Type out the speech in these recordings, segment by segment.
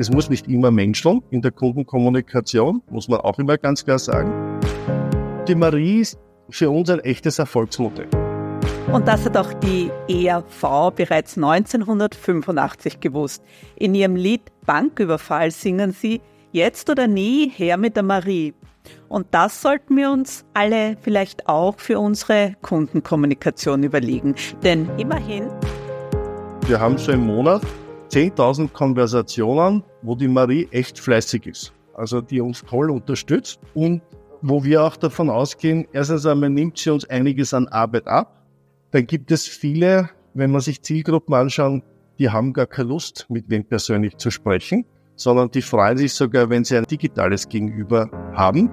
es muss nicht immer menscheln in der Kundenkommunikation, muss man auch immer ganz klar sagen. Die Marie ist für uns ein echtes Erfolgsmodell. Und das hat auch die ERV bereits 1985 gewusst. In ihrem Lied Banküberfall singen sie Jetzt oder nie her mit der Marie. Und das sollten wir uns alle vielleicht auch für unsere Kundenkommunikation überlegen. Denn immerhin. Wir haben so im Monat 10.000 Konversationen, wo die Marie echt fleißig ist. Also die uns toll unterstützt und wo wir auch davon ausgehen, erstens einmal nimmt sie uns einiges an Arbeit ab dann gibt es viele, wenn man sich Zielgruppen anschaut, die haben gar keine Lust, mit wem persönlich zu sprechen, sondern die freuen sich sogar, wenn sie ein digitales Gegenüber haben.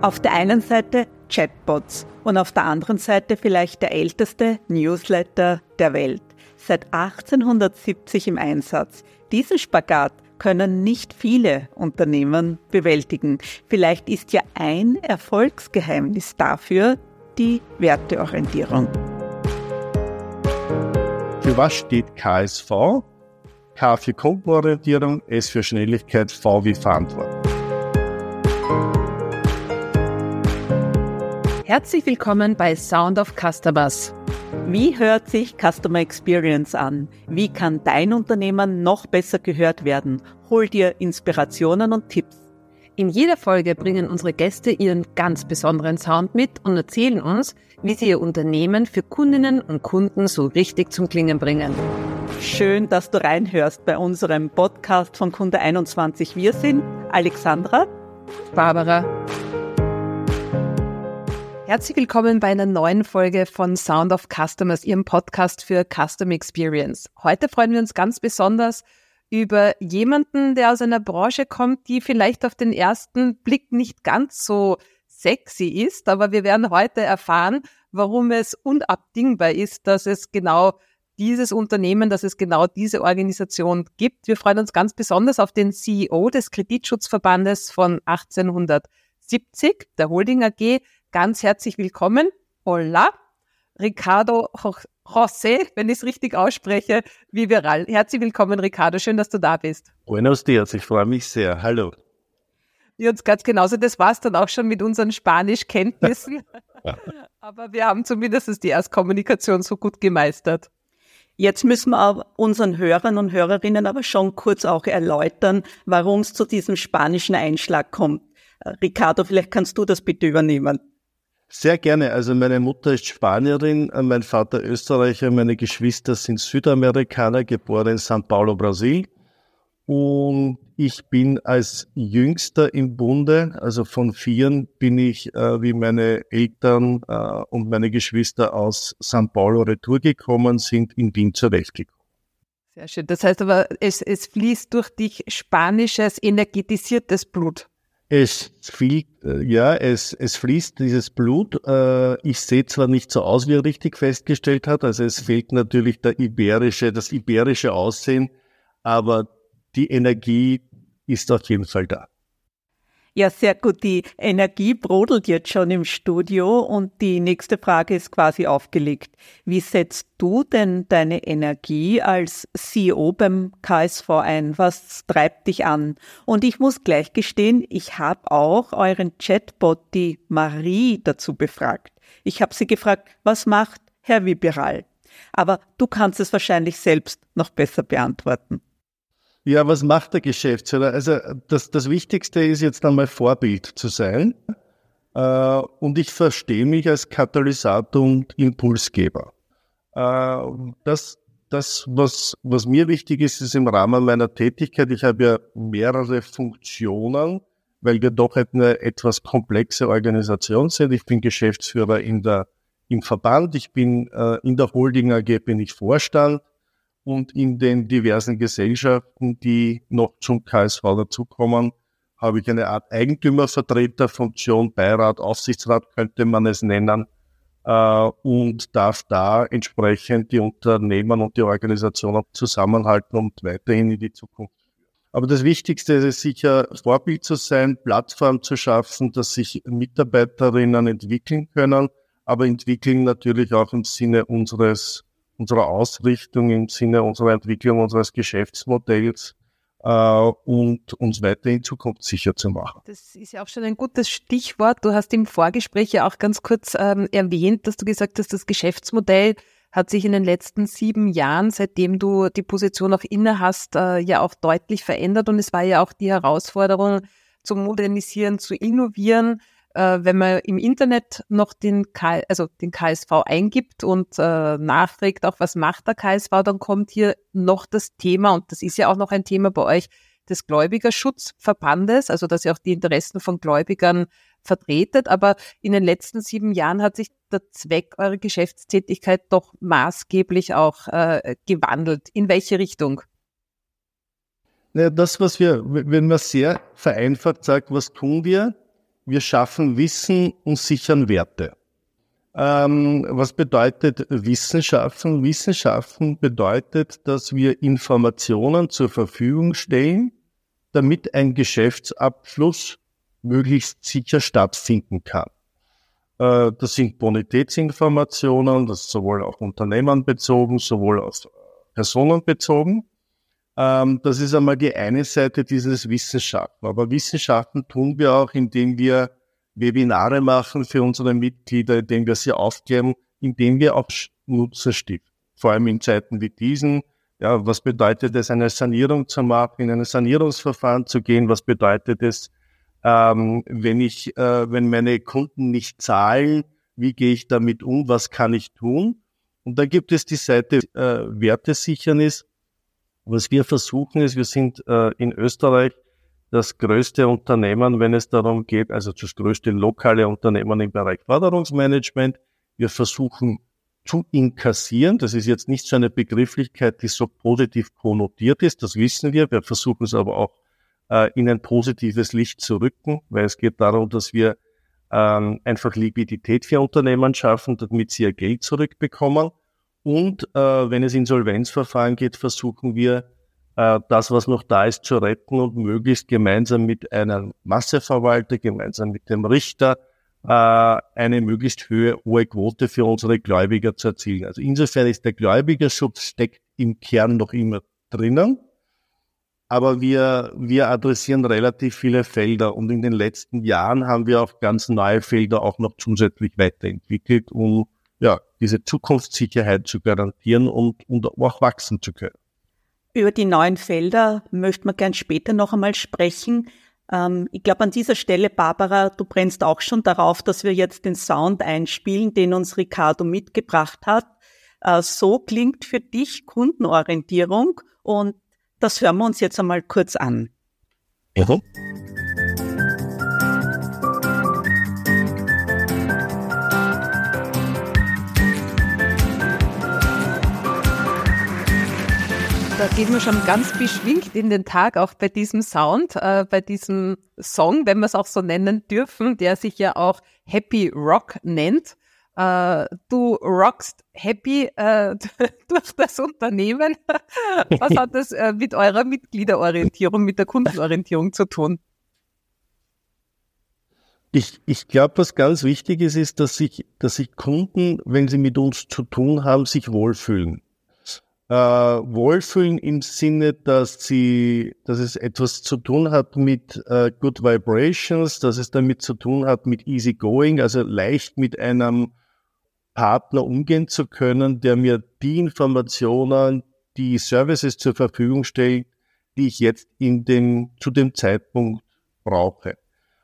Auf der einen Seite Chatbots und auf der anderen Seite vielleicht der älteste Newsletter der Welt. Seit 1870 im Einsatz. Diesen Spagat können nicht viele Unternehmen bewältigen. Vielleicht ist ja ein Erfolgsgeheimnis dafür die Werteorientierung. Für was steht KSV? K für Kundenorientierung, S für Schnelligkeit, V wie Verantwortung. Herzlich willkommen bei Sound of Customers. Wie hört sich Customer Experience an? Wie kann dein Unternehmen noch besser gehört werden? Hol dir Inspirationen und Tipps in jeder Folge bringen unsere Gäste ihren ganz besonderen Sound mit und erzählen uns, wie sie ihr Unternehmen für Kundinnen und Kunden so richtig zum Klingen bringen. Schön, dass du reinhörst bei unserem Podcast von Kunde 21. Wir sind Alexandra, Barbara. Herzlich willkommen bei einer neuen Folge von Sound of Customers, Ihrem Podcast für Custom Experience. Heute freuen wir uns ganz besonders über jemanden, der aus einer Branche kommt, die vielleicht auf den ersten Blick nicht ganz so sexy ist, aber wir werden heute erfahren, warum es unabdingbar ist, dass es genau dieses Unternehmen, dass es genau diese Organisation gibt. Wir freuen uns ganz besonders auf den CEO des Kreditschutzverbandes von 1870, der Holding AG. Ganz herzlich willkommen. Hola. Ricardo José, wenn ich es richtig ausspreche, wie viral. Herzlich willkommen, Ricardo. Schön, dass du da bist. Buenos dias, ich freue mich sehr. Hallo. Ja, uns ganz genauso. Das war es dann auch schon mit unseren Spanischkenntnissen. Aber wir haben zumindest die Erstkommunikation so gut gemeistert. Jetzt müssen wir unseren Hörern und Hörerinnen aber schon kurz auch erläutern, warum es zu diesem spanischen Einschlag kommt. Ricardo, vielleicht kannst du das bitte übernehmen. Sehr gerne. Also meine Mutter ist Spanierin, mein Vater Österreicher, meine Geschwister sind Südamerikaner, geboren in São Paulo, Brasil. Und ich bin als Jüngster im Bunde, also von Vieren, bin ich äh, wie meine Eltern äh, und meine Geschwister aus São Paulo retour gekommen, sind in Wien zurechtgekommen. Sehr schön. Das heißt aber, es, es fließt durch dich spanisches, energetisiertes Blut. Es fließt, äh, ja, es, es fließt dieses Blut. Äh, ich sehe zwar nicht so aus, wie er richtig festgestellt hat, also es fehlt natürlich der iberische, das iberische Aussehen, aber die Energie ist auf jeden Fall da. Ja, sehr gut. Die Energie brodelt jetzt schon im Studio und die nächste Frage ist quasi aufgelegt. Wie setzt du denn deine Energie als CEO beim KSV ein? Was treibt dich an? Und ich muss gleich gestehen, ich habe auch euren Chatbot, die Marie, dazu befragt. Ich habe sie gefragt, was macht Herr Wiberal? Aber du kannst es wahrscheinlich selbst noch besser beantworten. Ja, was macht der Geschäftsführer? Also das, das Wichtigste ist jetzt einmal Vorbild zu sein. Äh, und ich verstehe mich als Katalysator und Impulsgeber. Äh, das, das was, was mir wichtig ist, ist im Rahmen meiner Tätigkeit, ich habe ja mehrere Funktionen, weil wir doch eine etwas komplexe Organisation sind. Ich bin Geschäftsführer in der, im Verband, ich bin äh, in der Holding AG bin ich Vorstand, und in den diversen Gesellschaften, die noch zum KSV dazukommen, habe ich eine Art Eigentümervertreterfunktion, Beirat, Aufsichtsrat könnte man es nennen, äh, und darf da entsprechend die Unternehmen und die Organisationen zusammenhalten und weiterhin in die Zukunft. Aber das Wichtigste ist sicher, Vorbild zu sein, Plattform zu schaffen, dass sich Mitarbeiterinnen entwickeln können, aber entwickeln natürlich auch im Sinne unseres unserer Ausrichtung, im Sinne unserer Entwicklung unseres Geschäftsmodells. äh, und uns weiterhin zukunftssicher zu machen. Das ist ja auch schon ein gutes Stichwort. Du hast im Vorgespräch ja auch ganz kurz ähm, erwähnt, dass du gesagt hast, das Geschäftsmodell hat sich in den letzten sieben Jahren, seitdem du die Position auch inne hast, äh, ja auch deutlich verändert. Und es war ja auch die Herausforderung, zu modernisieren, zu innovieren. Äh, wenn man im Internet noch den, K also den KSV eingibt und äh, nachträgt, auch was macht der KSV, dann kommt hier noch das Thema, und das ist ja auch noch ein Thema bei euch, des Gläubigerschutzverbandes, also dass ihr auch die Interessen von Gläubigern vertretet. Aber in den letzten sieben Jahren hat sich der Zweck eurer Geschäftstätigkeit doch maßgeblich auch äh, gewandelt. In welche Richtung? Ja, das, was wir, wenn man sehr vereinfacht sagt, was tun wir? Wir schaffen Wissen und sichern Werte. Ähm, was bedeutet Wissenschaften? Wissenschaften bedeutet, dass wir Informationen zur Verfügung stellen, damit ein Geschäftsabschluss möglichst sicher stattfinden kann. Äh, das sind Bonitätsinformationen, das ist sowohl auf Unternehmen bezogen, sowohl auf Personen bezogen. Ähm, das ist einmal die eine Seite dieses Wissenschaften. Aber Wissenschaften tun wir auch, indem wir Webinare machen für unsere Mitglieder, indem wir sie aufklären, indem wir auch Nutzer stiften. Vor allem in Zeiten wie diesen. Ja, was bedeutet es, eine Sanierung zu machen, in ein Sanierungsverfahren zu gehen? Was bedeutet es, ähm, wenn ich, äh, wenn meine Kunden nicht zahlen? Wie gehe ich damit um? Was kann ich tun? Und da gibt es die Seite äh, Wertesichernis, was wir versuchen ist, wir sind äh, in Österreich das größte Unternehmen, wenn es darum geht, also das größte lokale Unternehmen im Bereich Förderungsmanagement. Wir versuchen zu inkassieren. Das ist jetzt nicht so eine Begrifflichkeit, die so positiv konnotiert ist. Das wissen wir. Wir versuchen es aber auch äh, in ein positives Licht zu rücken, weil es geht darum, dass wir ähm, einfach Liquidität für Unternehmen schaffen, damit sie ihr Geld zurückbekommen. Und äh, wenn es Insolvenzverfahren geht, versuchen wir, äh, das, was noch da ist, zu retten und möglichst gemeinsam mit einem Masseverwalter, gemeinsam mit dem Richter, äh, eine möglichst hohe, hohe Quote für unsere Gläubiger zu erzielen. Also insofern ist der Gläubigerschutz steckt im Kern noch immer drinnen. Aber wir, wir adressieren relativ viele Felder und in den letzten Jahren haben wir auch ganz neue Felder auch noch zusätzlich weiterentwickelt, um ja, diese Zukunftssicherheit zu garantieren und, und auch wachsen zu können. Über die neuen Felder möchte man gern später noch einmal sprechen. Ähm, ich glaube, an dieser Stelle, Barbara, du brennst auch schon darauf, dass wir jetzt den Sound einspielen, den uns Ricardo mitgebracht hat. Äh, so klingt für dich Kundenorientierung und das hören wir uns jetzt einmal kurz an. Mhm. Da gehen wir schon ganz beschwingt in den Tag, auch bei diesem Sound, äh, bei diesem Song, wenn wir es auch so nennen dürfen, der sich ja auch Happy Rock nennt. Äh, du rockst happy äh, durch das Unternehmen. Was hat das äh, mit eurer Mitgliederorientierung, mit der Kundenorientierung zu tun? Ich, ich glaube, was ganz wichtig ist, ist, dass sich, dass sich Kunden, wenn sie mit uns zu tun haben, sich wohlfühlen äh, wohlfühlen im Sinne, dass sie, dass es etwas zu tun hat mit äh, Good Vibrations, dass es damit zu tun hat mit Easy Going, also leicht mit einem Partner umgehen zu können, der mir die Informationen, die Services zur Verfügung stellt, die ich jetzt in dem, zu dem Zeitpunkt brauche.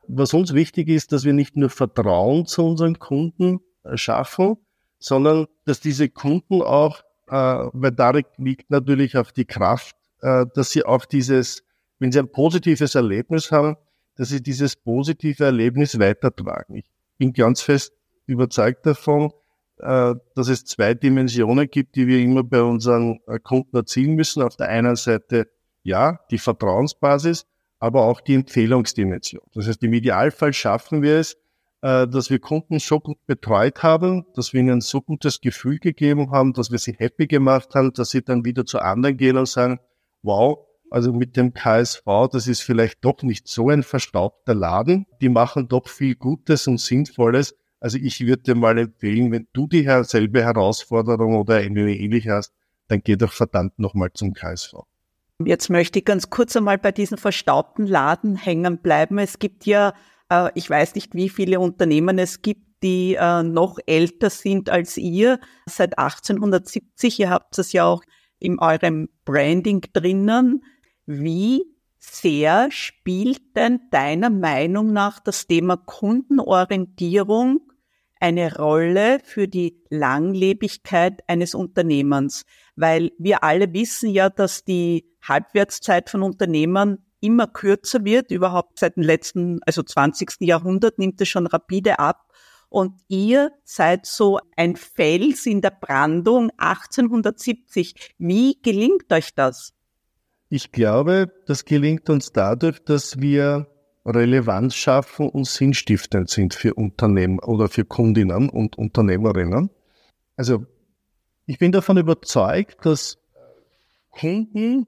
Was uns wichtig ist, dass wir nicht nur Vertrauen zu unseren Kunden äh, schaffen, sondern dass diese Kunden auch weil darin liegt natürlich auch die Kraft, äh, dass sie auch dieses, wenn sie ein positives Erlebnis haben, dass sie dieses positive Erlebnis weitertragen. Ich bin ganz fest überzeugt davon, äh, dass es zwei Dimensionen gibt, die wir immer bei unseren äh, Kunden erzielen müssen. Auf der einen Seite, ja, die Vertrauensbasis, aber auch die Empfehlungsdimension. Das heißt, im Idealfall schaffen wir es, äh, dass wir Kunden so gut betreut haben, dass wir ihnen so gutes Gefühl gegeben haben, dass wir sie happy gemacht haben, dass sie dann wieder zu anderen gehen und sagen, wow, also mit dem KSV, das ist vielleicht doch nicht so ein verstaubter Laden. Die machen doch viel Gutes und Sinnvolles. Also ich würde dir mal empfehlen, wenn du die selbe Herausforderung oder eine ähnliche hast, dann geh doch verdammt nochmal zum KSV. Jetzt möchte ich ganz kurz einmal bei diesen verstaubten Laden hängen bleiben. Es gibt ja, äh, ich weiß nicht, wie viele Unternehmen es gibt, die äh, noch älter sind als ihr, seit 1870. Ihr habt es ja auch in eurem Branding drinnen. Wie sehr spielt denn deiner Meinung nach das Thema Kundenorientierung eine Rolle für die Langlebigkeit eines Unternehmens? Weil wir alle wissen ja, dass die Halbwertszeit von Unternehmern immer kürzer wird. Überhaupt seit dem letzten, also 20. Jahrhundert nimmt es schon rapide ab. Und ihr seid so ein Fels in der Brandung 1870. Wie gelingt euch das? Ich glaube, das gelingt uns dadurch, dass wir Relevanz schaffen und sinnstiftend sind für Unternehmen oder für Kundinnen und Unternehmerinnen. Also ich bin davon überzeugt, dass Kunden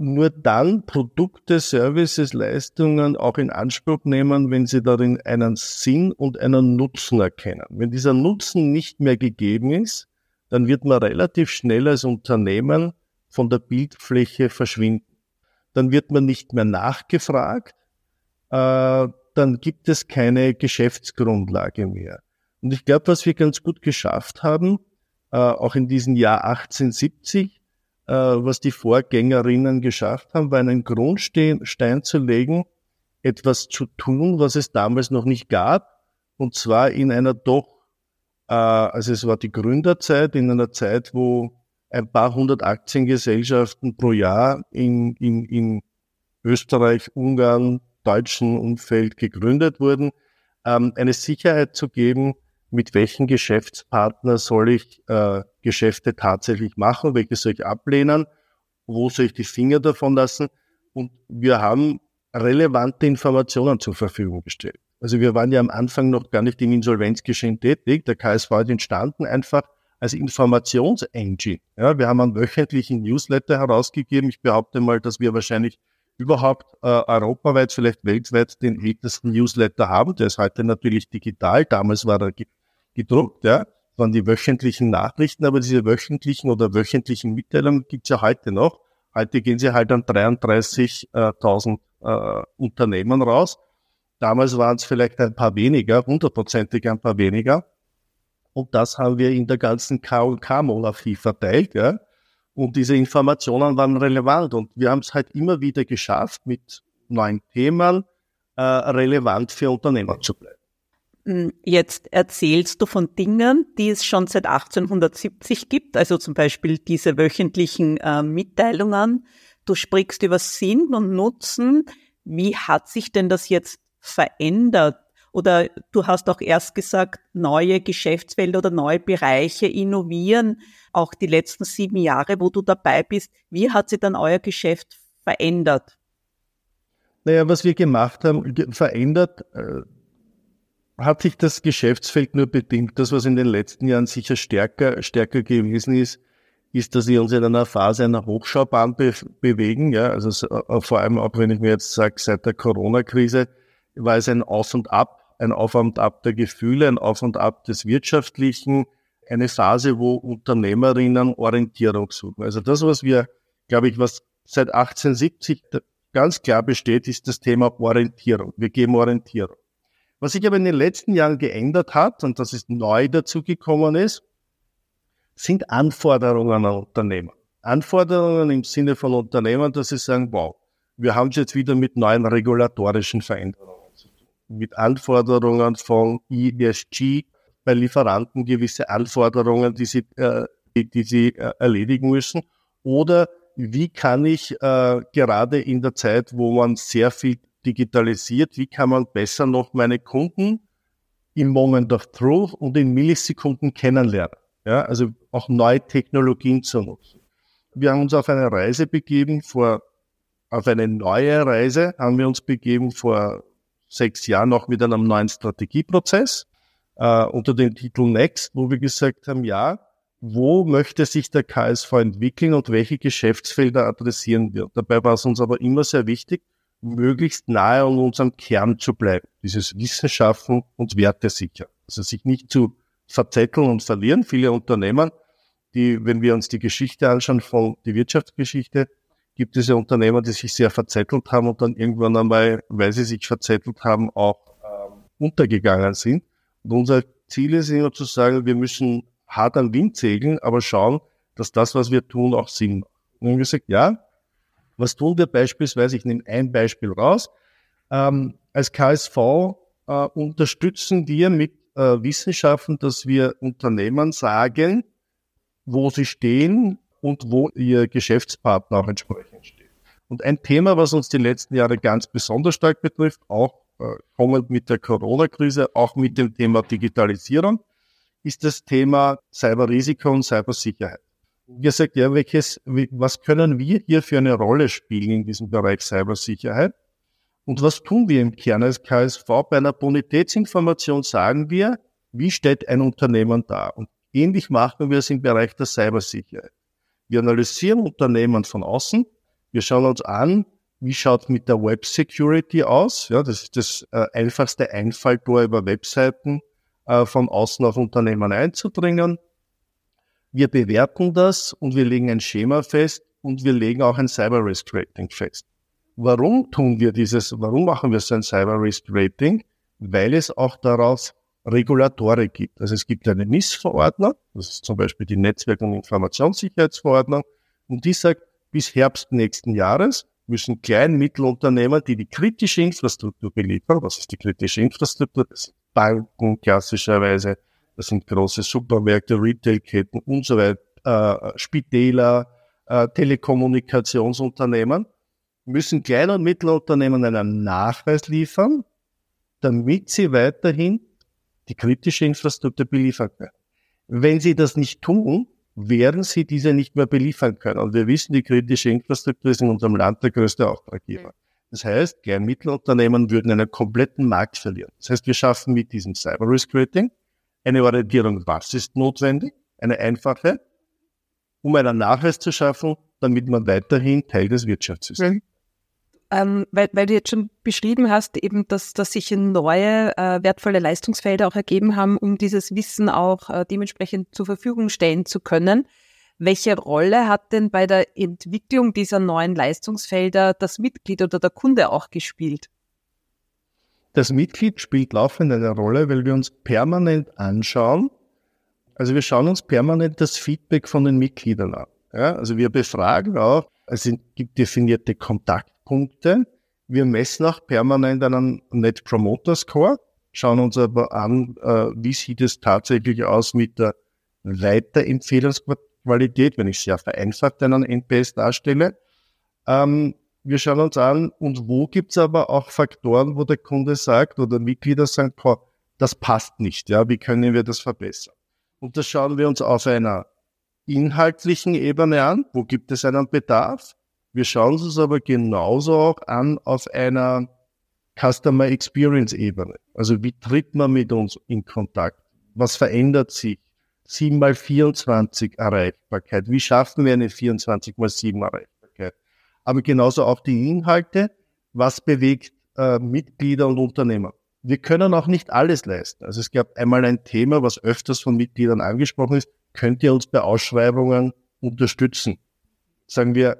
nur dann Produkte, Services, Leistungen auch in Anspruch nehmen, wenn sie darin einen Sinn und einen Nutzen erkennen. Wenn dieser Nutzen nicht mehr gegeben ist, dann wird man relativ schnell als Unternehmen von der Bildfläche verschwinden. Dann wird man nicht mehr nachgefragt, äh, dann gibt es keine Geschäftsgrundlage mehr. Und ich glaube, was wir ganz gut geschafft haben, äh, auch in diesem Jahr 1870, äh, was die Vorgängerinnen geschafft haben, war einen Grundstein zu legen, etwas zu tun, was es damals noch nicht gab, und zwar in einer doch, äh, also es war die Gründerzeit, in einer Zeit, wo ein paar hundert Aktiengesellschaften pro Jahr in, in, in Österreich, Ungarn, deutschen Umfeld gegründet wurden, ähm, eine Sicherheit zu geben, mit welchen Geschäftspartner soll ich äh, Geschäfte tatsächlich machen, welche soll ich ablehnen, wo soll ich die Finger davon lassen. Und wir haben relevante Informationen zur Verfügung gestellt. Also wir waren ja am Anfang noch gar nicht im Insolvenzgeschehen tätig. Der KSV ist entstanden einfach als Informationsengine. Ja, wir haben einen wöchentlichen Newsletter herausgegeben. Ich behaupte mal, dass wir wahrscheinlich überhaupt äh, europaweit, vielleicht weltweit den ältesten Newsletter haben. Der ist heute natürlich digital. Damals war er gedruckt, ja, waren die wöchentlichen Nachrichten, aber diese wöchentlichen oder wöchentlichen Mitteilungen gibt's ja heute noch. Heute gehen sie halt an 33.000 äh, Unternehmen raus. Damals waren es vielleicht ein paar weniger, hundertprozentig ein paar weniger. Und das haben wir in der ganzen K&K-Monarchie verteilt, ja. Und diese Informationen waren relevant. Und wir haben es halt immer wieder geschafft, mit neuen Themen äh, relevant für Unternehmer zu bleiben. Hm, jetzt erzählst du von Dingen, die es schon seit 1870 gibt, also zum Beispiel diese wöchentlichen äh, Mitteilungen. Du sprichst über Sinn und Nutzen. Wie hat sich denn das jetzt verändert? Oder du hast auch erst gesagt, neue Geschäftsfelder oder neue Bereiche innovieren, auch die letzten sieben Jahre, wo du dabei bist. Wie hat sich dann euer Geschäft verändert? Naja, was wir gemacht haben, verändert, äh, hat sich das Geschäftsfeld nur bedingt. Das, was in den letzten Jahren sicher stärker, stärker gewesen ist, ist, dass wir uns in einer Phase einer Hochschaubahn be bewegen. Ja, also äh, vor allem auch, wenn ich mir jetzt sage, seit der Corona-Krise war es ein Auf und Ab, ein Auf und Ab der Gefühle, ein Auf und Ab des Wirtschaftlichen, eine Phase, wo Unternehmerinnen Orientierung suchen. Also das, was wir, glaube ich, was seit 1870 ganz klar besteht, ist das Thema Orientierung. Wir geben Orientierung. Was sich aber in den letzten Jahren geändert hat, und das ist neu dazugekommen ist, sind Anforderungen an Unternehmen. Anforderungen im Sinne von Unternehmen, dass sie sagen, wow, wir haben es jetzt wieder mit neuen regulatorischen Veränderungen zu tun. Mit Anforderungen von ESG bei Lieferanten, gewisse Anforderungen, die sie, äh, die, die sie äh, erledigen müssen. Oder wie kann ich äh, gerade in der Zeit, wo man sehr viel digitalisiert, wie kann man besser noch meine Kunden im Moment of Truth und in Millisekunden kennenlernen. Ja, also auch neue Technologien zu nutzen. Wir haben uns auf eine Reise begeben vor, auf eine neue Reise haben wir uns begeben vor sechs Jahren auch mit einem neuen Strategieprozess äh, unter dem Titel Next, wo wir gesagt haben, ja, wo möchte sich der KSV entwickeln und welche Geschäftsfelder adressieren wir. Dabei war es uns aber immer sehr wichtig, möglichst nahe an unserem Kern zu bleiben. Dieses Wissen schaffen und Werte sichern. Also sich nicht zu verzetteln und verlieren. Viele Unternehmen, die, wenn wir uns die Geschichte anschauen von die Wirtschaftsgeschichte, gibt es ja Unternehmen, die sich sehr verzettelt haben und dann irgendwann einmal, weil sie sich verzettelt haben, auch ähm, untergegangen sind. Und unser Ziel ist immer zu sagen, wir müssen hart am Wind segeln, aber schauen, dass das, was wir tun, auch Sinn macht. Und dann haben wir gesagt, ja, was tun wir beispielsweise? Ich nehme ein Beispiel raus. Ähm, als KSV äh, unterstützen wir mit äh, Wissenschaften, dass wir Unternehmen sagen, wo sie stehen und wo ihr Geschäftspartner auch entsprechend steht. Und ein Thema, was uns die letzten Jahre ganz besonders stark betrifft, auch äh, kommend mit der Corona-Krise, auch mit dem Thema Digitalisierung, ist das Thema Cyberrisiko und Cybersicherheit. Wir sagt, ja, welches, was können wir hier für eine Rolle spielen in diesem Bereich Cybersicherheit? Und was tun wir im Kern als KSV? Bei einer Bonitätsinformation sagen wir, wie steht ein Unternehmen da? Und ähnlich machen wir es im Bereich der Cybersicherheit. Wir analysieren Unternehmen von außen. Wir schauen uns an, wie schaut mit der Web Security aus? Ja, das ist das äh, einfachste Einfalltor über Webseiten äh, von außen auf Unternehmen einzudringen. Wir bewerten das und wir legen ein Schema fest und wir legen auch ein Cyber Risk Rating fest. Warum tun wir dieses, warum machen wir so ein Cyber Risk Rating? Weil es auch daraus Regulatorik gibt. Also es gibt eine NIS-Verordnung, das ist zum Beispiel die Netzwerk- und Informationssicherheitsverordnung, und die sagt, bis Herbst nächsten Jahres müssen Klein- und Mittelunternehmen, die die kritische Infrastruktur beliefern, was ist die kritische Infrastruktur? Das sind Banken klassischerweise, das sind große Supermärkte, Retailketten und so weiter, äh, Spitäler, äh, Telekommunikationsunternehmen, müssen Klein- und Mittelunternehmen einen Nachweis liefern, damit sie weiterhin die kritische Infrastruktur beliefern können. Wenn sie das nicht tun, werden sie diese nicht mehr beliefern können. Und wir wissen, die kritische Infrastruktur ist in unserem Land der größte Auftraggeber. Das heißt, Klein- Mittelunternehmen würden einen kompletten Markt verlieren. Das heißt, wir schaffen mit diesem Cyber Risk Rating eine Orientierung, was ist notwendig, eine einfache, um einen Nachweis zu schaffen, damit man weiterhin Teil des Wirtschaftssystems ist ähm, weil, weil du jetzt schon beschrieben hast, eben, dass, dass sich neue äh, wertvolle Leistungsfelder auch ergeben haben, um dieses Wissen auch äh, dementsprechend zur Verfügung stellen zu können. Welche Rolle hat denn bei der Entwicklung dieser neuen Leistungsfelder das Mitglied oder der Kunde auch gespielt? Das Mitglied spielt laufend eine Rolle, weil wir uns permanent anschauen. Also wir schauen uns permanent das Feedback von den Mitgliedern an. Ja, also wir befragen auch, es gibt definierte Kontakte Punkte. Wir messen auch permanent einen Net Promoter Score, schauen uns aber an, äh, wie sieht es tatsächlich aus mit der Weiterempfehlungsqualität, wenn ich sehr vereinfacht einen NPS darstelle. Ähm, wir schauen uns an, und wo gibt es aber auch Faktoren, wo der Kunde sagt oder Mitglieder sagen, das passt nicht, ja, wie können wir das verbessern? Und das schauen wir uns auf einer inhaltlichen Ebene an, wo gibt es einen Bedarf? Wir schauen uns aber genauso auch an auf einer Customer Experience Ebene. Also wie tritt man mit uns in Kontakt? Was verändert sich? 7 mal 24 Erreichbarkeit. Wie schaffen wir eine 24 mal 7 Erreichbarkeit? Aber genauso auch die Inhalte. Was bewegt äh, Mitglieder und Unternehmer? Wir können auch nicht alles leisten. Also es gab einmal ein Thema, was öfters von Mitgliedern angesprochen ist. Könnt ihr uns bei Ausschreibungen unterstützen? Sagen wir,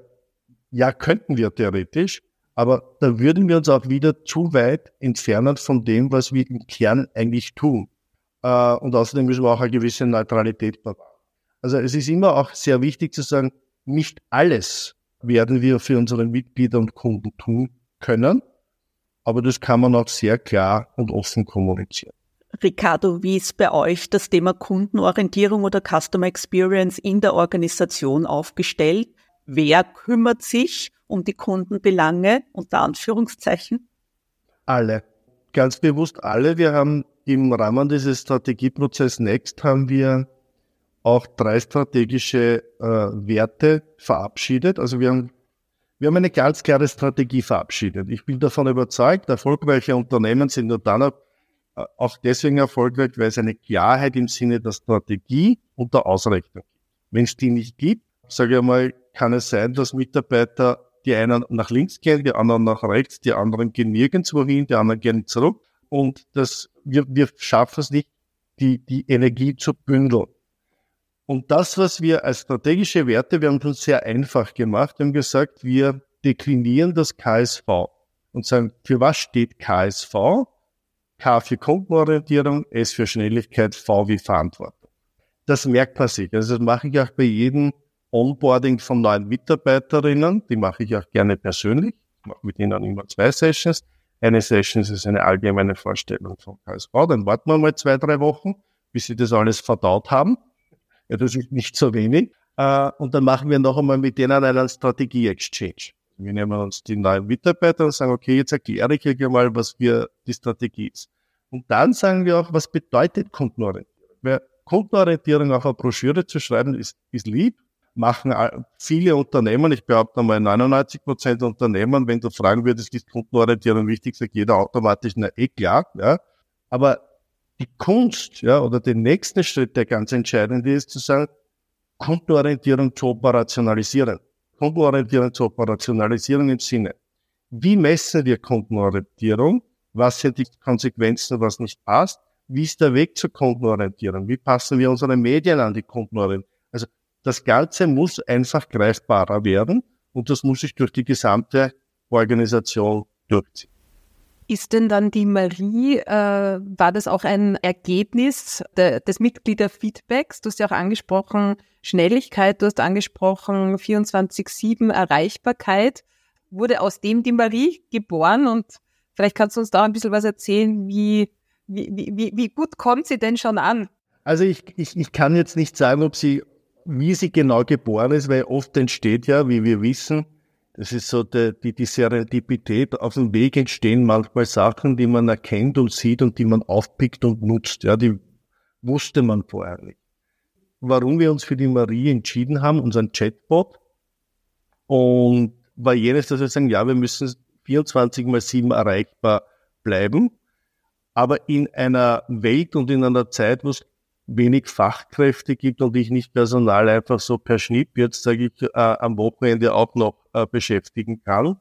ja, könnten wir theoretisch, aber da würden wir uns auch wieder zu weit entfernen von dem, was wir im Kern eigentlich tun. Äh, und außerdem müssen wir auch eine gewisse Neutralität bewahren. Also es ist immer auch sehr wichtig zu sagen, nicht alles werden wir für unsere Mitglieder und Kunden tun können, aber das kann man auch sehr klar und offen kommunizieren. Ricardo, wie ist bei euch das Thema Kundenorientierung oder Customer Experience in der Organisation aufgestellt? Wer kümmert sich um die Kundenbelange unter Anführungszeichen? Alle. Ganz bewusst alle. Wir haben im Rahmen dieses Strategieprozess Next haben wir auch drei strategische äh, Werte verabschiedet. Also wir haben, wir haben eine ganz klare Strategie verabschiedet. Ich bin davon überzeugt, erfolgreiche Unternehmen sind nur dann äh, auch deswegen erfolgreich, weil es eine Klarheit im Sinne der Strategie und der Ausrichtung gibt. Wenn es die nicht gibt, sage ich einmal, kann es sein, dass Mitarbeiter, die einen nach links gehen, die anderen nach rechts, die anderen gehen nirgendwo hin, die anderen gehen zurück. Und das, wir, wir schaffen es nicht, die, die Energie zu bündeln. Und das, was wir als strategische Werte, wir haben es uns sehr einfach gemacht, wir haben gesagt, wir deklinieren das KSV und sagen, für was steht KSV? K für Kundenorientierung, S für Schnelligkeit, V wie Verantwortung. Das merkt man sich. Also das mache ich auch bei jedem Onboarding von neuen Mitarbeiterinnen. Die mache ich auch gerne persönlich. Ich mache mit ihnen immer zwei Sessions. Eine Session ist eine allgemeine Vorstellung von KSV. Dann warten wir mal zwei, drei Wochen, bis sie das alles verdaut haben. Ja, das ist nicht so wenig. Äh, und dann machen wir noch einmal mit denen einen Strategie-Exchange. Wir nehmen uns die neuen Mitarbeiter und sagen, okay, jetzt erkläre ich euch mal, was wir die Strategie ist. Und dann sagen wir auch, was bedeutet Kundenorientierung? Weil Kundenorientierung auf eine Broschüre zu schreiben, ist, ist lieb, machen viele Unternehmen, ich behaupte mal 99 Prozent Unternehmen, wenn du fragen würdest, ist Kundenorientierung wichtig, sagt jeder automatisch, na eh klar, ja. Aber die Kunst, ja, oder den nächsten Schritt, der ganz entscheidend ist, zu sagen, Kundenorientierung zu operationalisieren. Kundenorientierung zur Operationalisierung im Sinne, wie messen wir Kundenorientierung? Was sind die Konsequenzen, was nicht passt? Wie ist der Weg zur Kundenorientierung? Wie passen wir unsere Medien an die Kundenorientierung? Also das Ganze muss einfach greifbarer werden und das muss sich durch die gesamte Organisation durchziehen. Ist denn dann die Marie, äh, war das auch ein Ergebnis de, des Mitgliederfeedbacks? Du hast ja auch angesprochen, Schnelligkeit, du hast angesprochen 24-7 Erreichbarkeit. Wurde aus dem die Marie geboren und vielleicht kannst du uns da ein bisschen was erzählen, wie, wie, wie, wie gut kommt sie denn schon an? Also ich, ich, ich kann jetzt nicht sagen, ob sie, wie sie genau geboren ist, weil oft entsteht ja, wie wir wissen, das ist so die, die, die Serendipität. Auf dem Weg entstehen manchmal Sachen, die man erkennt und sieht und die man aufpickt und nutzt. Ja, die wusste man vorher nicht. Warum wir uns für die Marie entschieden haben, unseren Chatbot, und war jenes, dass wir sagen, ja, wir müssen 24 mal 7 erreichbar bleiben, aber in einer Welt und in einer Zeit, wo es wenig Fachkräfte gibt und ich nicht Personal einfach so per Schnitt, jetzt sage ich, äh, am Wochenende auch noch äh, beschäftigen kann.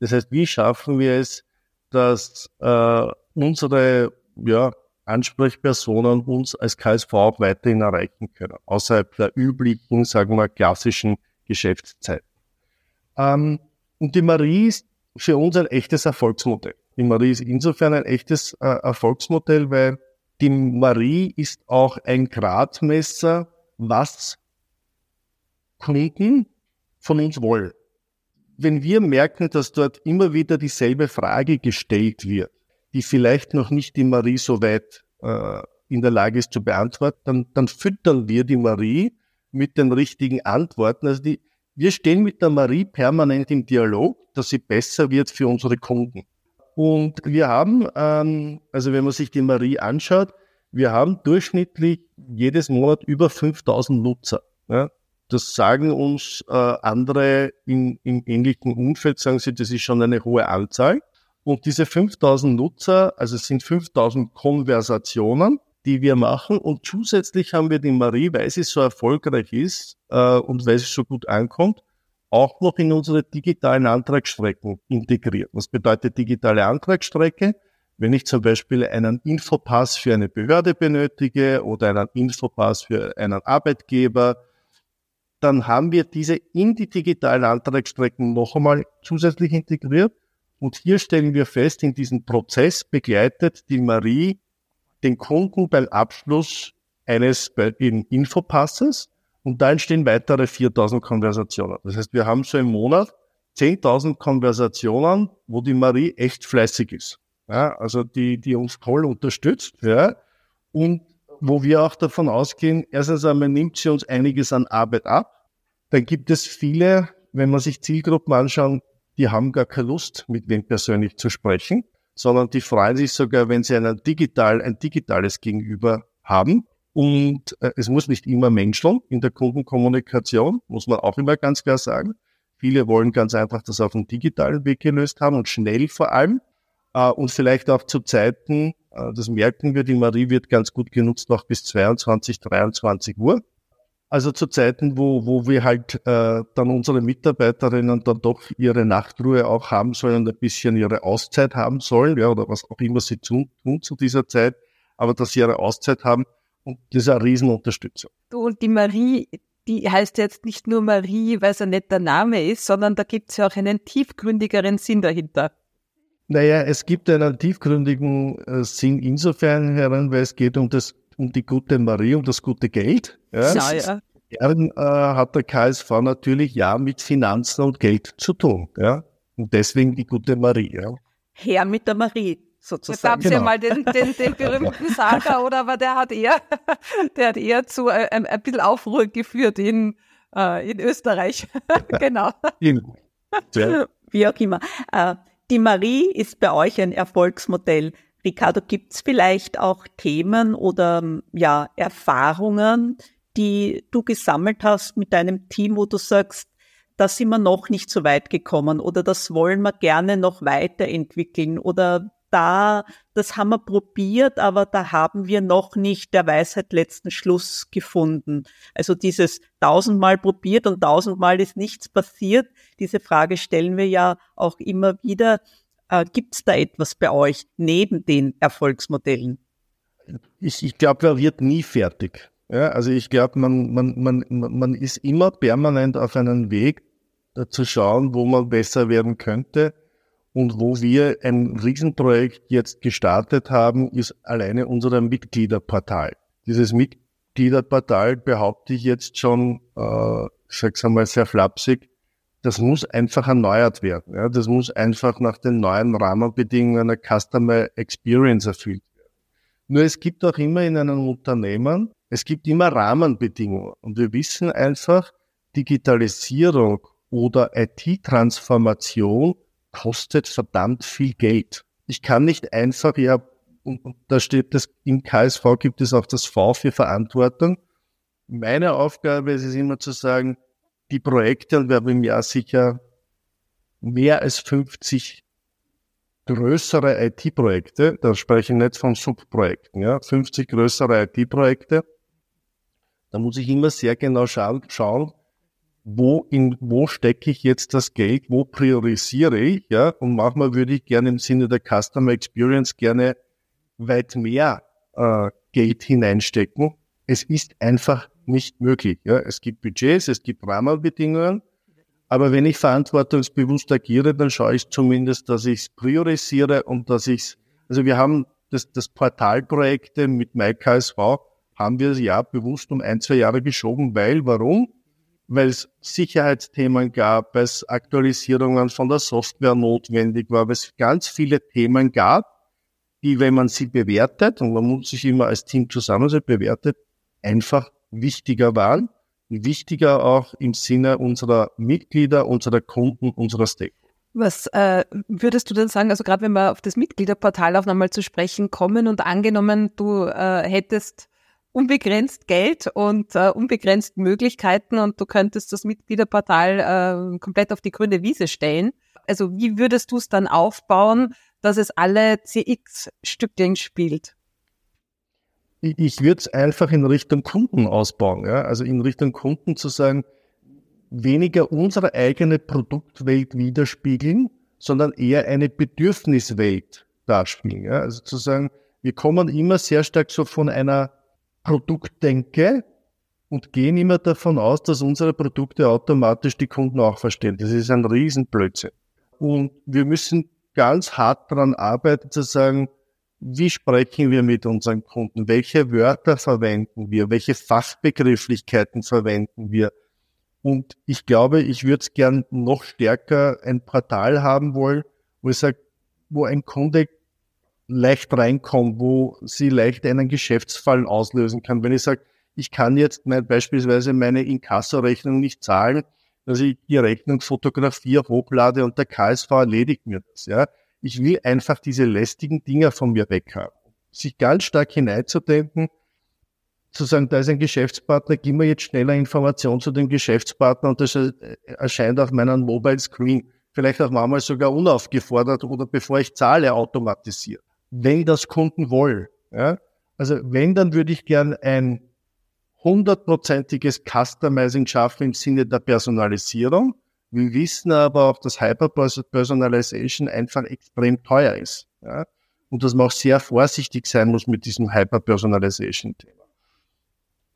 Das heißt, wie schaffen wir es, dass äh, unsere ja, Ansprechpersonen uns als KSV auch weiterhin erreichen können, außerhalb der üblichen, sagen wir, klassischen Geschäftszeit. Ähm, und die Marie ist für uns ein echtes Erfolgsmodell. Die Marie ist insofern ein echtes äh, Erfolgsmodell, weil die Marie ist auch ein Gradmesser, was Kunden von uns wollen. Wenn wir merken, dass dort immer wieder dieselbe Frage gestellt wird, die vielleicht noch nicht die Marie so weit äh, in der Lage ist zu beantworten, dann, dann füttern wir die Marie mit den richtigen Antworten. Also die, wir stehen mit der Marie permanent im Dialog, dass sie besser wird für unsere Kunden. Und wir haben, ähm, also wenn man sich die Marie anschaut, wir haben durchschnittlich jedes Monat über 5000 Nutzer. Ja. Das sagen uns äh, andere in, im ähnlichen Umfeld, sagen sie, das ist schon eine hohe Anzahl. Und diese 5000 Nutzer, also es sind 5000 Konversationen, die wir machen. Und zusätzlich haben wir die Marie, weil sie so erfolgreich ist äh, und weil sie so gut ankommt, auch noch in unsere digitalen Antragsstrecken integriert. Was bedeutet digitale Antragsstrecke? Wenn ich zum Beispiel einen Infopass für eine Behörde benötige oder einen Infopass für einen Arbeitgeber, dann haben wir diese in die digitalen Antragsstrecken noch einmal zusätzlich integriert. Und hier stellen wir fest, in diesem Prozess begleitet die Marie den Kunden beim Abschluss eines Infopasses und da entstehen weitere 4000 Konversationen. Das heißt, wir haben so im Monat 10.000 Konversationen, wo die Marie echt fleißig ist. Ja, also die, die uns toll unterstützt. Ja, und wo wir auch davon ausgehen, erstens einmal nimmt sie uns einiges an Arbeit ab. Dann gibt es viele, wenn man sich Zielgruppen anschaut, die haben gar keine Lust, mit wem persönlich zu sprechen, sondern die freuen sich sogar, wenn sie einen digital, ein digitales Gegenüber haben. Und äh, es muss nicht immer menscheln in der Kundenkommunikation, muss man auch immer ganz klar sagen. Viele wollen ganz einfach das auf dem digitalen Weg gelöst haben und schnell vor allem. Äh, und vielleicht auch zu Zeiten, das merken wir, die Marie wird ganz gut genutzt, noch bis 22, 23 Uhr. Also zu Zeiten, wo, wo wir halt äh, dann unsere Mitarbeiterinnen dann doch ihre Nachtruhe auch haben sollen und ein bisschen ihre Auszeit haben sollen, ja, oder was auch immer sie tun, tun zu dieser Zeit, aber dass sie ihre Auszeit haben Und das ist eine Riesenunterstützung. Du, und die Marie, die heißt jetzt nicht nur Marie, weil es ein netter Name ist, sondern da gibt es ja auch einen tiefgründigeren Sinn dahinter. Naja, es gibt einen tiefgründigen äh, Sinn insofern heran, weil es geht um das, um die gute Marie, um das gute Geld. Ja, ja. ja. Gern äh, hat der KSV natürlich ja mit Finanzen und Geld zu tun. Ja? Und deswegen die gute Marie. Ja. Herr mit der Marie sozusagen. Jetzt haben Sie genau. mal den, den, den berühmten Saga, oder? Aber der hat eher, der hat eher zu äh, ein, ein bisschen Aufruhr geführt in, äh, in Österreich. genau. Wie auch immer. Äh, die Marie ist bei euch ein Erfolgsmodell. Ricardo, gibt es vielleicht auch Themen oder ja, Erfahrungen, die du gesammelt hast mit deinem Team, wo du sagst, da sind wir noch nicht so weit gekommen oder das wollen wir gerne noch weiterentwickeln oder da, das haben wir probiert, aber da haben wir noch nicht der Weisheit letzten Schluss gefunden. Also dieses tausendmal probiert und tausendmal ist nichts passiert. Diese Frage stellen wir ja auch immer wieder. Äh, Gibt es da etwas bei euch neben den Erfolgsmodellen? Ich, ich glaube, er wird nie fertig. Ja, also ich glaube, man, man, man, man ist immer permanent auf einem Weg, äh, zu schauen, wo man besser werden könnte. Und wo wir ein Riesenprojekt jetzt gestartet haben, ist alleine unser Mitgliederportal. Dieses Mitgliederportal behaupte ich jetzt schon, äh, ich sag's einmal sehr flapsig, das muss einfach erneuert werden. Ja? Das muss einfach nach den neuen Rahmenbedingungen einer Customer Experience erfüllt werden. Nur es gibt auch immer in einem Unternehmen, es gibt immer Rahmenbedingungen. Und wir wissen einfach, Digitalisierung oder IT-Transformation kostet verdammt viel Geld. Ich kann nicht einfach, ja, und, da steht das, im KSV gibt es auch das V für Verantwortung. Meine Aufgabe ist es immer zu sagen, die Projekte, und wir haben im Jahr sicher mehr als 50 größere IT-Projekte, da spreche ich nicht von Subprojekten, ja, 50 größere IT-Projekte, da muss ich immer sehr genau schauen wo, in, wo stecke ich jetzt das Geld, wo priorisiere ich, ja, und manchmal würde ich gerne im Sinne der Customer Experience gerne weit mehr äh, Geld hineinstecken. Es ist einfach nicht möglich. Ja. Es gibt Budgets, es gibt Rahmenbedingungen, aber wenn ich verantwortungsbewusst agiere, dann schaue ich zumindest, dass ich es priorisiere und dass ich es, also wir haben das, das Portalprojekte mit MyKSV haben wir ja bewusst um ein, zwei Jahre geschoben, weil, warum? Weil es Sicherheitsthemen gab, weil es Aktualisierungen von der Software notwendig war, weil es ganz viele Themen gab, die, wenn man sie bewertet, und man muss sich immer als Team zusammensetzen, bewertet, einfach wichtiger waren, wichtiger auch im Sinne unserer Mitglieder, unserer Kunden, unserer Stakeholder. Was äh, würdest du denn sagen, also gerade wenn wir auf das Mitgliederportal auch nochmal zu sprechen kommen und angenommen, du äh, hättest unbegrenzt Geld und äh, unbegrenzt Möglichkeiten und du könntest das Mitgliederportal äh, komplett auf die grüne Wiese stellen. Also wie würdest du es dann aufbauen, dass es alle CX-Stückchen spielt? Ich, würde es einfach in Richtung Kunden ausbauen. Ja? Also in Richtung Kunden zu sagen, weniger unsere eigene Produktwelt widerspiegeln, sondern eher eine Bedürfniswelt darstellen. Ja? Also zu sagen, wir kommen immer sehr stark so von einer Produkt denke und gehen immer davon aus, dass unsere Produkte automatisch die Kunden auch verstehen. Das ist ein Riesenblödsinn. Und wir müssen ganz hart daran arbeiten, zu sagen, wie sprechen wir mit unseren Kunden? Welche Wörter verwenden wir? Welche Fachbegrifflichkeiten verwenden wir? Und ich glaube, ich würde es gern noch stärker ein Portal haben wollen, wo ich sage, wo ein Kunde leicht reinkommt, wo sie leicht einen Geschäftsfall auslösen kann. Wenn ich sage, ich kann jetzt mein, beispielsweise meine Inkasso-Rechnung nicht zahlen, dass ich die Rechnung fotografiere, hochlade und der KSV erledigt mir das. Ja, Ich will einfach diese lästigen Dinger von mir weg haben. Sich ganz stark hineinzudenken, zu sagen, da ist ein Geschäftspartner, gib mir jetzt schneller Information zu dem Geschäftspartner und das erscheint auf meinem Mobile Screen. Vielleicht auch manchmal sogar unaufgefordert oder bevor ich zahle, automatisiert wenn das Kunden wollen. Ja? Also wenn, dann würde ich gern ein hundertprozentiges Customizing schaffen im Sinne der Personalisierung. Wir wissen aber auch, dass Hyper-Personalization einfach extrem teuer ist. Ja? Und dass man auch sehr vorsichtig sein muss mit diesem Hyper-Personalization-Thema.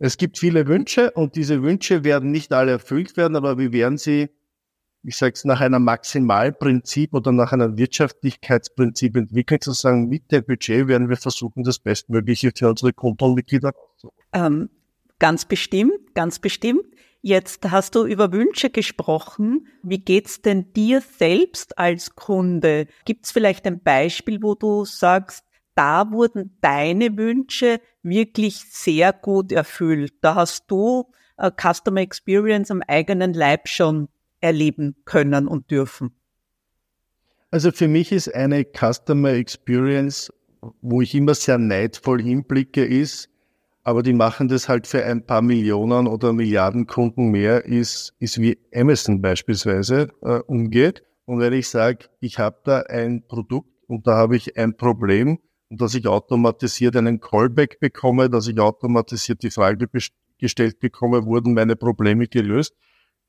Es gibt viele Wünsche und diese Wünsche werden nicht alle erfüllt werden, aber wir werden sie, ich sage es, nach einem Maximalprinzip oder nach einem Wirtschaftlichkeitsprinzip entwickeln, zu sagen, mit dem Budget werden wir versuchen, das Bestmögliche für unsere Kunden und Mitglieder. Ähm, ganz bestimmt, ganz bestimmt. Jetzt hast du über Wünsche gesprochen. Wie geht's denn dir selbst als Kunde? Gibt's vielleicht ein Beispiel, wo du sagst, da wurden deine Wünsche wirklich sehr gut erfüllt. Da hast du äh, Customer Experience am eigenen Leib schon erleben können und dürfen. Also für mich ist eine Customer Experience, wo ich immer sehr neidvoll hinblicke, ist, aber die machen das halt für ein paar Millionen oder Milliarden Kunden mehr, ist, ist wie Amazon beispielsweise äh, umgeht. Und wenn ich sage, ich habe da ein Produkt und da habe ich ein Problem, und dass ich automatisiert einen Callback bekomme, dass ich automatisiert die Frage gestellt bekomme, wurden meine Probleme gelöst.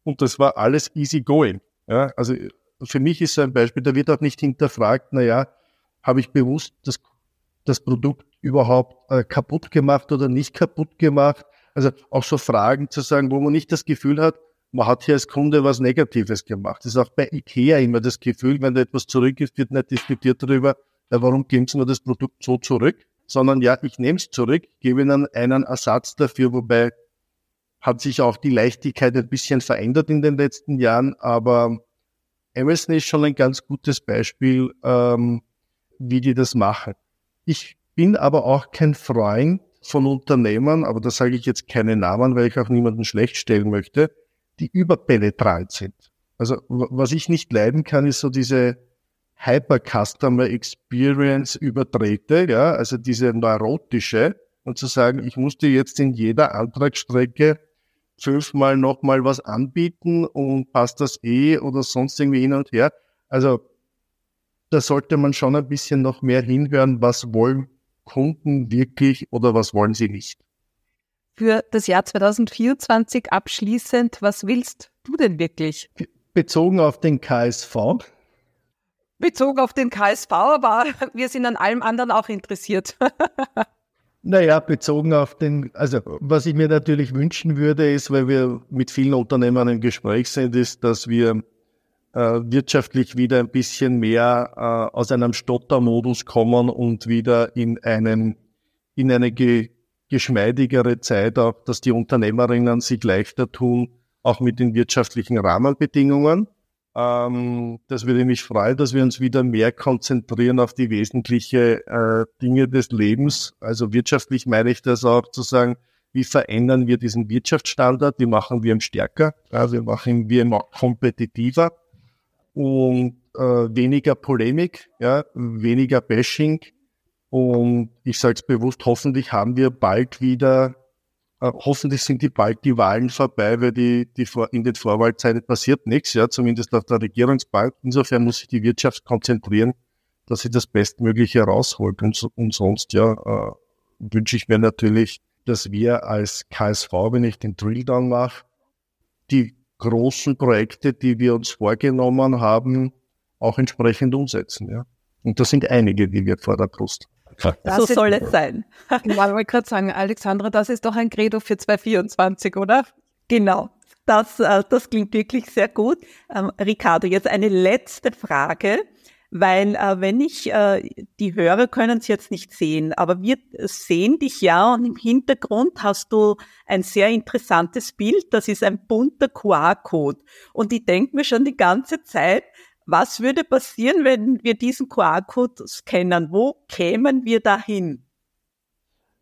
Und das war alles easy going. Ja, also für mich ist so ein Beispiel, da wird auch nicht hinterfragt, na ja, habe ich bewusst das, das Produkt überhaupt äh, kaputt gemacht oder nicht kaputt gemacht? Also auch so Fragen zu sagen, wo man nicht das Gefühl hat, man hat hier als Kunde was Negatives gemacht. Das ist auch bei IKEA immer das Gefühl, wenn da etwas zurück ist, wird nicht diskutiert darüber, ja, warum geben Sie mir das Produkt so zurück? Sondern ja, ich nehme es zurück, gebe Ihnen einen Ersatz dafür, wobei hat sich auch die Leichtigkeit ein bisschen verändert in den letzten Jahren, aber Amazon ist schon ein ganz gutes Beispiel, ähm, wie die das machen. Ich bin aber auch kein Freund von Unternehmern, aber da sage ich jetzt keine Namen, weil ich auch niemanden schlecht stellen möchte, die überpenetrant sind. Also was ich nicht leiden kann, ist so diese Hyper Customer Experience übertrete, ja, also diese neurotische, und zu sagen, ich muss dir jetzt in jeder Antragsstrecke fünfmal nochmal was anbieten und passt das eh oder sonst irgendwie hin und her. Also da sollte man schon ein bisschen noch mehr hinhören, was wollen Kunden wirklich oder was wollen sie nicht. Für das Jahr 2024 abschließend, was willst du denn wirklich? Bezogen auf den KSV, bezogen auf den KSV, aber wir sind an allem anderen auch interessiert. Naja, bezogen auf den, also was ich mir natürlich wünschen würde, ist, weil wir mit vielen Unternehmern im Gespräch sind, ist, dass wir äh, wirtschaftlich wieder ein bisschen mehr äh, aus einem Stottermodus kommen und wieder in einen, in eine ge geschmeidigere Zeit, auch dass die Unternehmerinnen sich leichter tun, auch mit den wirtschaftlichen Rahmenbedingungen. Ähm, das würde mich freuen, dass wir uns wieder mehr konzentrieren auf die wesentlichen äh, Dinge des Lebens. Also wirtschaftlich meine ich das auch zu sagen, wie verändern wir diesen Wirtschaftsstandard, wie machen wir ihn stärker, ja, wie machen wir ihn kompetitiver und äh, weniger Polemik, ja, weniger Bashing. Und ich sage es bewusst, hoffentlich haben wir bald wieder äh, hoffentlich sind die bald die Wahlen vorbei, weil die, die vor, in den Vorwahlzeiten passiert nichts, ja, zumindest auf der Regierungsbank. Insofern muss sich die Wirtschaft konzentrieren, dass sie das Bestmögliche rausholt. Und, und sonst, ja, äh, wünsche ich mir natürlich, dass wir als KSV, wenn ich den Drilldown mache, die großen Projekte, die wir uns vorgenommen haben, auch entsprechend umsetzen, ja. Und das sind einige, die wir vor der Brust das so soll es sein. Ich wollte gerade sagen, Alexandra, das ist doch ein Credo für 2024, oder? Genau. Das, äh, das klingt wirklich sehr gut. Ähm, Ricardo, jetzt eine letzte Frage, weil äh, wenn ich, äh, die Hörer können es jetzt nicht sehen, aber wir sehen dich ja und im Hintergrund hast du ein sehr interessantes Bild, das ist ein bunter QR-Code. Und ich denke mir schon die ganze Zeit, was würde passieren, wenn wir diesen QR-Code scannen? Wo kämen wir dahin?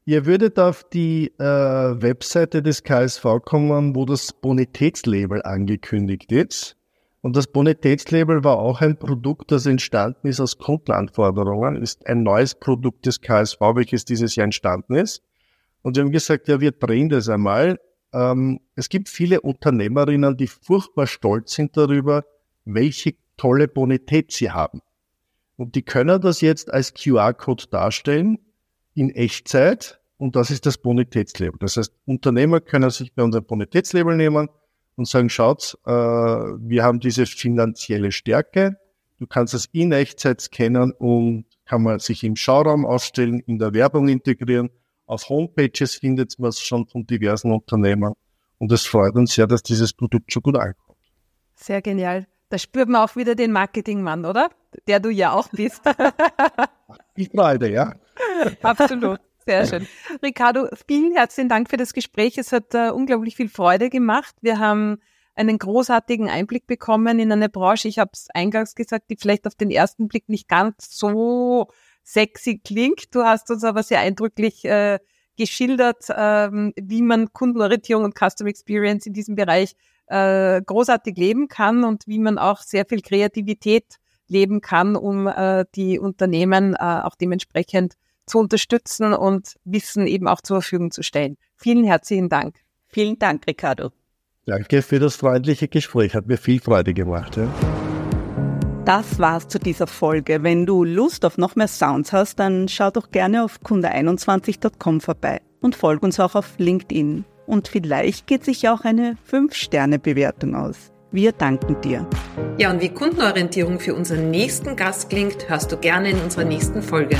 Ihr würdet auf die äh, Webseite des KSV kommen, wo das Bonitätslabel angekündigt ist. Und das Bonitätslabel war auch ein Produkt, das entstanden ist aus Kundenanforderungen, ist ein neues Produkt des KSV, welches dieses Jahr entstanden ist. Und wir haben gesagt, ja, wir drehen das einmal. Ähm, es gibt viele Unternehmerinnen, die furchtbar stolz sind darüber, welche tolle Bonität sie haben. Und die können das jetzt als QR-Code darstellen in Echtzeit und das ist das Bonitätslabel. Das heißt, Unternehmer können sich bei unserem Bonitätslabel nehmen und sagen, schaut, äh, wir haben diese finanzielle Stärke. Du kannst es in Echtzeit scannen und kann man sich im Schauraum aufstellen, in der Werbung integrieren, Auf Homepages findet man es schon von diversen Unternehmen. Und es freut uns sehr, dass dieses Produkt schon gut ankommt. Sehr genial. Da spürt man auch wieder den Marketingmann, oder? Der du ja auch bist. Ich Freude, ja. Absolut. Sehr schön. Ricardo, vielen herzlichen Dank für das Gespräch. Es hat uh, unglaublich viel Freude gemacht. Wir haben einen großartigen Einblick bekommen in eine Branche. Ich habe es eingangs gesagt, die vielleicht auf den ersten Blick nicht ganz so sexy klingt. Du hast uns aber sehr eindrücklich äh, geschildert, ähm, wie man Kundenorientierung und Custom Experience in diesem Bereich äh, großartig leben kann und wie man auch sehr viel Kreativität leben kann, um äh, die Unternehmen äh, auch dementsprechend zu unterstützen und Wissen eben auch zur Verfügung zu stellen. Vielen herzlichen Dank. Vielen Dank, Ricardo. Danke für das freundliche Gespräch. Hat mir viel Freude gemacht. Ja. Das war's zu dieser Folge. Wenn du Lust auf noch mehr Sounds hast, dann schau doch gerne auf kunde21.com vorbei und folg uns auch auf LinkedIn. Und vielleicht geht sich auch eine 5-Sterne-Bewertung aus. Wir danken dir. Ja, und wie Kundenorientierung für unseren nächsten Gast klingt, hörst du gerne in unserer nächsten Folge.